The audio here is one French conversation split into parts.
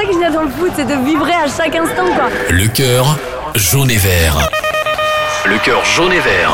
ça que j'adore le foot, c'est de vibrer à chaque instant, quoi. Le cœur jaune et vert. Le cœur jaune et vert.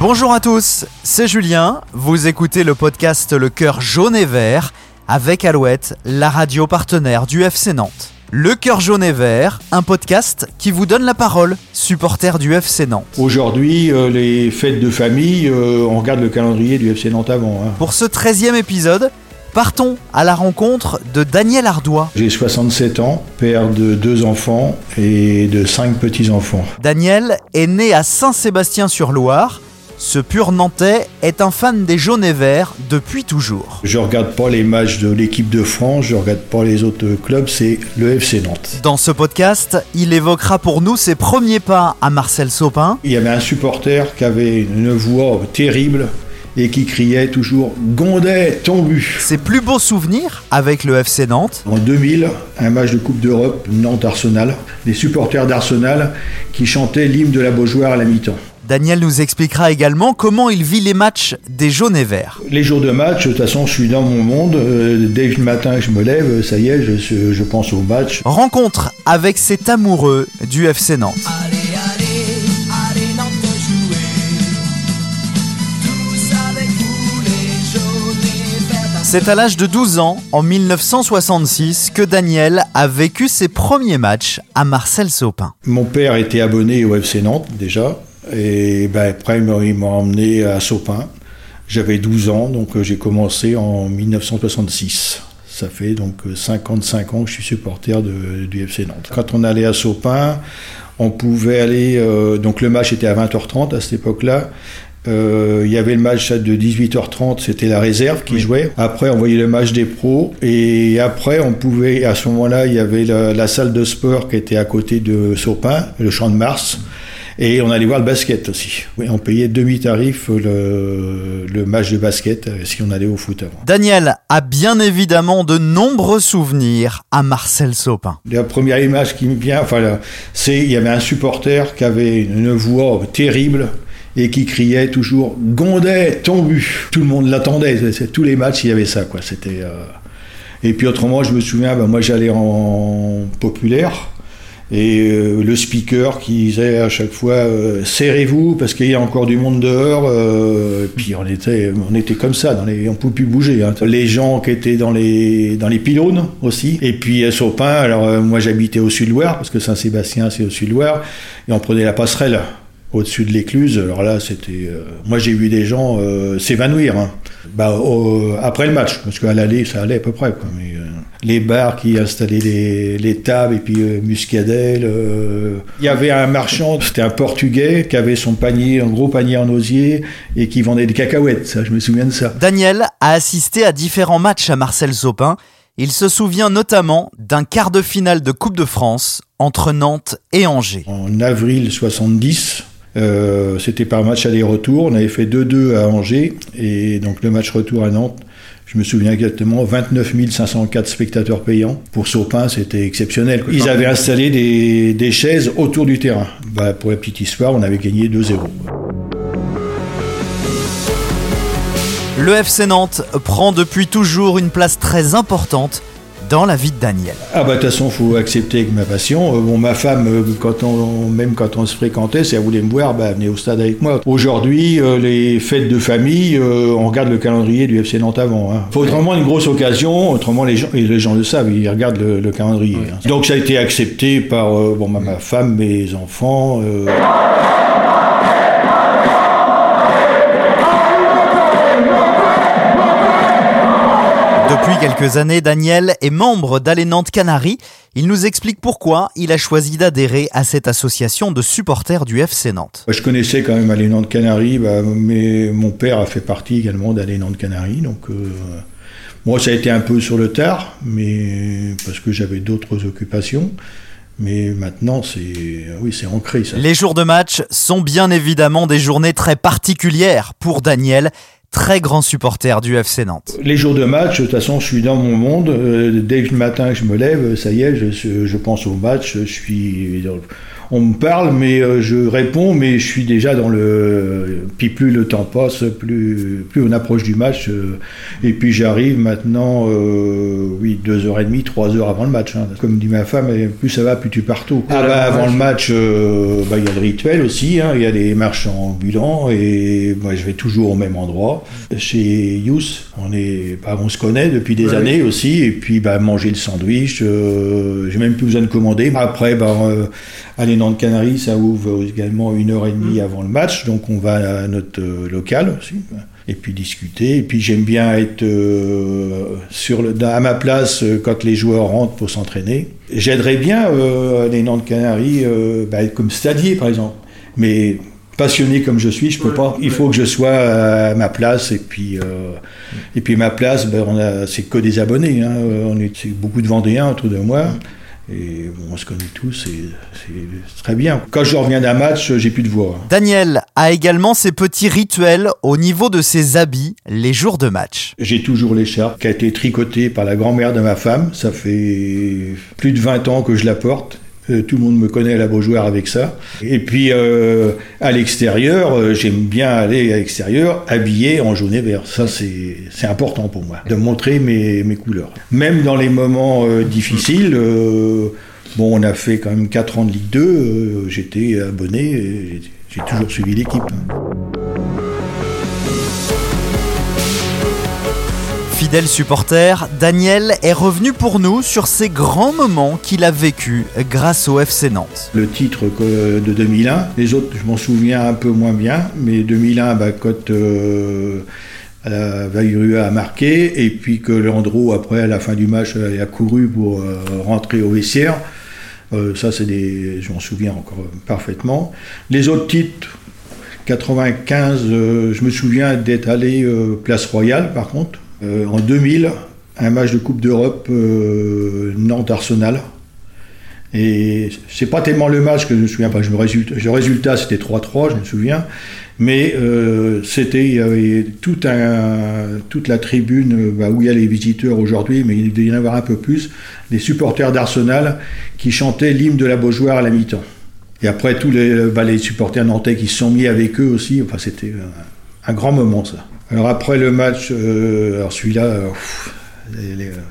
Bonjour à tous, c'est Julien. Vous écoutez le podcast Le cœur jaune et vert avec Alouette, la radio partenaire du FC Nantes. Le cœur jaune et vert, un podcast qui vous donne la parole, supporter du FC Nantes. Aujourd'hui, euh, les fêtes de famille, euh, on regarde le calendrier du FC Nantes avant. hein. Pour ce 13e épisode, partons à la rencontre de Daniel Ardois. J'ai 67 ans, père de deux enfants et de cinq petits-enfants. Daniel est né à Saint-Sébastien-sur-Loire. Ce pur Nantais est un fan des jaunes et verts depuis toujours. Je regarde pas les matchs de l'équipe de France, je regarde pas les autres clubs, c'est le FC Nantes. Dans ce podcast, il évoquera pour nous ses premiers pas à Marcel Sopin, Il y avait un supporter qui avait une voix terrible et qui criait toujours Gondet, ton but ses plus beaux souvenirs avec le FC Nantes, En 2000, un match de Coupe d'Europe, Nantes-Arsenal, des supporters d'Arsenal qui chantaient l'hymne de la Beaujoire à la mi-temps. Daniel nous expliquera également comment il vit les matchs des jaunes et verts. Les jours de match, de toute façon, je suis dans mon monde. Euh, dès le matin je me lève, ça y est, je, je pense au match. Rencontre avec cet amoureux du FC Nantes. C'est à l'âge de 12 ans, en 1966, que Daniel a vécu ses premiers matchs à Marcel Sopin. Mon père était abonné au FC Nantes déjà. Et ben, après, il m'a- il m'a emmené à Sopin. J'avais 12 ans, donc euh, j'ai commencé en 1966. Ça fait donc euh, 55 ans que je suis supporter du FC Nantes. Quand on allait à Sopin, on pouvait aller. euh, donc le match était à 20h30 à cette époque-là. Euh, il y avait le match de 18h30, c'était la réserve qui jouait. Après, on voyait le match des pros. Et après, on pouvait, à ce moment-là, il y avait la, la salle de sport qui était à côté de Sopin, le champ de Mars. Et on allait voir le basket aussi. Oui, on payait demi-tarif le, le match de basket euh, si on allait au foot avant. Daniel a bien évidemment de nombreux souvenirs à Marcel Sopin. La première image qui me vient, enfin, c'est il y avait un supporter qui avait une voix terrible et qui criait toujours Gondet, ton but. Tout le monde l'attendait. Tous les matchs, il y avait ça, quoi. C'était. euh, Et puis autrement, je me souviens, ben, moi j'allais en populaire. Et euh, le speaker qui disait à chaque fois euh, serrez-vous parce qu'il y a encore du monde dehors. et puis on était, on était comme ça, on pouvait plus bouger. hein. Les gens qui étaient dans les, dans les pylônes aussi. Et puis à Sopin, alors moi j'habitais au sud-Loire parce que Saint-Sébastien c'est au sud-Loire et on prenait la passerelle au-dessus de l'écluse. Alors là c'était, euh, moi j'ai vu des gens euh, s'évanouir. hein. Bah, au- après le match parce qu'à l'aller ça allait à peu près. Quoi, mais, euh, les bars qui installaient les, les tables et puis Muscadel. Il y avait un marchand, c'était un Portugais qui avait son panier, un gros panier en osier et qui vendait des cacahuètes. Ça, je me souviens de ça. Daniel a assisté à différents matchs à Marcel Sopin. Il se souvient notamment d'un quart de finale de Coupe de France entre Nantes et Angers. En avril 70, euh, c'était par match aller-retour. On avait fait 2-2 à Angers et donc le match retour à Nantes. Je me souviens exactement, 29 504 spectateurs payants. Pour Sopin, c'était exceptionnel. Ils avaient installé des, des chaises autour du terrain. Bah, pour la petite histoire, on avait gagné 2-0. Le FC Nantes prend depuis toujours une place très importante dans la vie de Daniel. Ah bah de toute façon, faut accepter avec ma passion. Euh, bon, ma femme, euh, quand on, même quand on se fréquentait, si elle voulait me voir, bah, elle venait au stade avec moi. Aujourd'hui, euh, les fêtes de famille, euh, on regarde le calendrier du FC Nantes avant. Hein. Faut autrement une grosse occasion, autrement les gens, et les gens le savent, ils regardent le, le calendrier. hein. Donc ça a été accepté par euh, bon, ma femme, mes enfants. Quelques années, Daniel est membre d'Allez Nantes Canaries. Il nous explique pourquoi il a choisi d'adhérer à cette association de supporters du FC Nantes. Je connaissais quand même Allez Nantes Canaries, bah, mais mon père a fait partie également d'Allez Nantes Canaries, donc euh, moi ça a été un peu sur le tard, mais parce que j'avais d'autres occupations. Mais maintenant, c'est oui, c'est ancré ça. Les jours de match sont bien évidemment des journées très particulières pour Daniel, très grand supporter du FC Nantes. Les jours de match, de toute façon, je suis dans mon monde. Euh, Dès que le matin je me lève, ça y est, je, je pense au match. Je suis, On me parle, mais euh, je réponds, mais je suis déjà dans le. Puis plus le temps passe, plus, plus on approche du match. euh, et puis j'arrive maintenant, euh, oui, deux heures et demie, trois heures avant le match. hein. Comme dit ma femme, et plus ça va, plus tu pars tôt. Ah bah, avant le match, euh, bah, il y a le rituel aussi, hein, il y a les marchands ambulants, et moi je vais toujours au même endroit. Chez Yous, on, est, bah, on se connaît depuis des années aussi, et puis bah, manger le sandwich, euh, j'ai même plus besoin de commander. Après, bah, les Nantes Canaries, ça ouvre également une heure et demie avant le match, donc on va à notre euh, local aussi. Et puis discuter. Et puis j'aime bien être euh, sur le, à ma place euh, quand les joueurs rentrent pour s'entraîner. J'aiderais bien les Nantes Canaries bah, comme stadier par exemple. Mais passionné comme je suis, je peux pas. Il faut que je sois à ma place et puis euh, et puis ma place, ben, on a c'est que des abonnés. Hein. On est beaucoup de Vendéens autour de moi. Et bon, on se connaît tous, et c'est très bien. Quand je reviens d'un match, j'ai plus de voix. Daniel a également ses petits rituels au niveau de ses habits les jours de match. J'ai toujours l'écharpe qui a été tricotée par la grand-mère de ma femme. Ça fait plus de 20 ans que je la porte. Euh, Tout le monde me connaît à la Beaujoire avec ça. Et puis euh, à l'extérieur, euh, j'aime bien aller à l'extérieur habillé en jaune et vert. Ça, c'est important pour moi, de montrer mes, mes couleurs. Même dans les moments difficiles, bon, on a fait quand même 4 ans de Ligue 2, euh, j'étais abonné, j'ai toujours suivi l'équipe. Fidèle supporter, Daniel est revenu pour nous sur ces grands moments qu'il a vécus grâce au FC Nantes. le titre de 2001. Les autres, je m'en souviens un peu moins bien, mais 2001, bah, quand euh, euh, a marqué, et puis que Leandro, après, à la fin du match, euh, a couru pour euh, rentrer au vestiaire. Ça, c'est des, je m'en souviens encore parfaitement. Les autres titres, 95, euh, je me souviens d'être allé Place Royale, par contre. Euh, en 2000, un match de Coupe d'Europe euh, Nantes-Arsenal. Et c'est pas tellement le match que je me souviens pas. Je me le résultat c'était 3-3, je me souviens. Mais euh, c'était il y avait tout un, toute la tribune bah, où il y a les visiteurs aujourd'hui, mais il devait y en avoir un peu plus, des supporters d'Arsenal qui chantaient l'hymne de la Beaujoire à la mi-temps. Et après tous les, bah, supporters nantais qui se sont mis avec eux aussi. Enfin c'était un grand moment ça. Alors après le match, euh, alors celui-là, euh,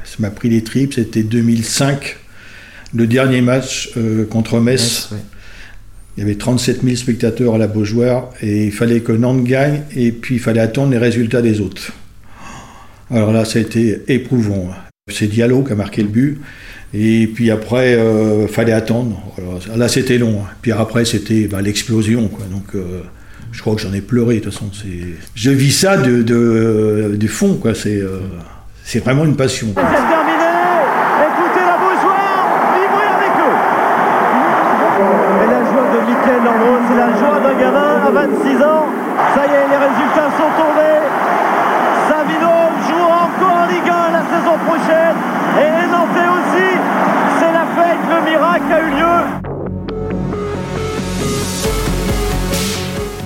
ça m'a pris les tripes. C'était 2005 le dernier match euh, contre Metz, il y avait 37 000 spectateurs à la Beaujoire et il fallait que Nantes gagne et puis il fallait attendre les résultats des autres. Alors là, ça a été éprouvant. C'est Diallo qui a marqué le but. Et puis après, il fallait attendre. Alors, là, c'était long. Puis après, c'était bah, l'explosion. quoi. Donc, euh, je crois que j'en ai pleuré. De toute façon, je vis ça de, fond. Quoi. C'est, euh, c'est vraiment une passion. quoi. C'est terminé. Écoutez la Beaujoire, vibrez avec eux. Et la joie de Mickaël Landreau, c'est la joie d'un gamin à 26 ans. Ça y est, les résultats sont tombés. Savino jouera encore en Ligue 1 la saison prochaine. Et Nantais aussi. C'est la fête, le miracle a eu lieu.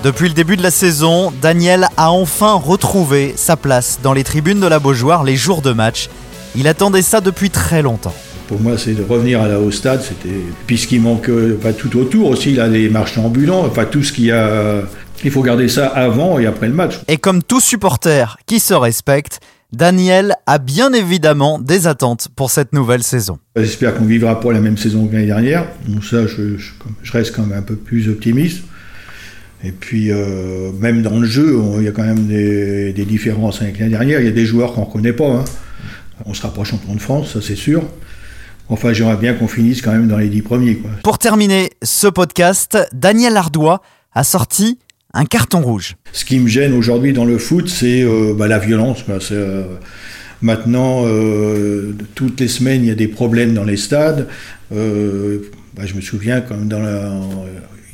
Depuis le début de la saison, Daniel a enfin retrouvé sa place dans les tribunes de la Beaujoire les jours de match. Il attendait ça depuis très longtemps. Pour moi, c'est de revenir à la, au stade. C'était puisqu'il manque euh, pas tout autour aussi. Là, les marchands ambulants, enfin tout ce qu'il y a. Il faut garder ça avant et après le match. Et comme tout supporter qui se respecte, Daniel a bien évidemment des attentes pour cette nouvelle saison. J'espère qu'on vivra pas la même saison que l'année dernière. Donc ça, je, je- je reste quand même un peu plus optimiste. Et puis, euh, même dans le jeu, il y a quand même des, des différences avec l'année dernière. Il y a des joueurs qu'on ne reconnaît pas. hein. On sera pas champion de France, ça c'est sûr. Enfin, j'aimerais bien qu'on finisse quand même dans les dix premiers. Quoi. Pour terminer ce podcast, Daniel Ardois a sorti un carton rouge. Ce qui me gêne aujourd'hui dans le foot, c'est euh, bah, la violence. quoi. Euh, maintenant, toutes les semaines, il y a des problèmes dans les stades. Bah, je me souviens, comme dans la-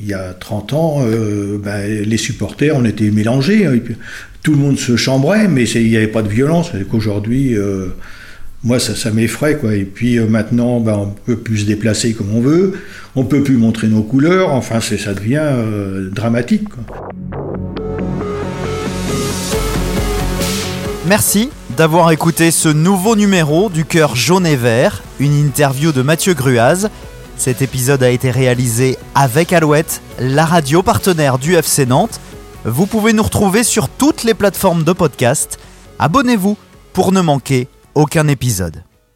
il y a 30 ans, euh, bah, les supporters, on était mélangés. hein, tout le monde se chambrait, mais il n'y avait pas de violence. Qu'aujourd'hui, euh, moi, ça, m'effraie. Quoi. Et puis euh, maintenant, bah, on peut plus se déplacer comme on veut. On peut plus montrer nos couleurs. Enfin, ça devient euh, dramatique. Merci d'avoir écouté ce nouveau numéro du cœur jaune et vert, une interview de Mathieu Gruaz. Cet épisode a été réalisé avec Alouette, la radio partenaire du FC Nantes. Vous pouvez nous retrouver sur toutes les plateformes de podcast. Abonnez-vous pour ne manquer aucun épisode.